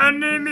Anime.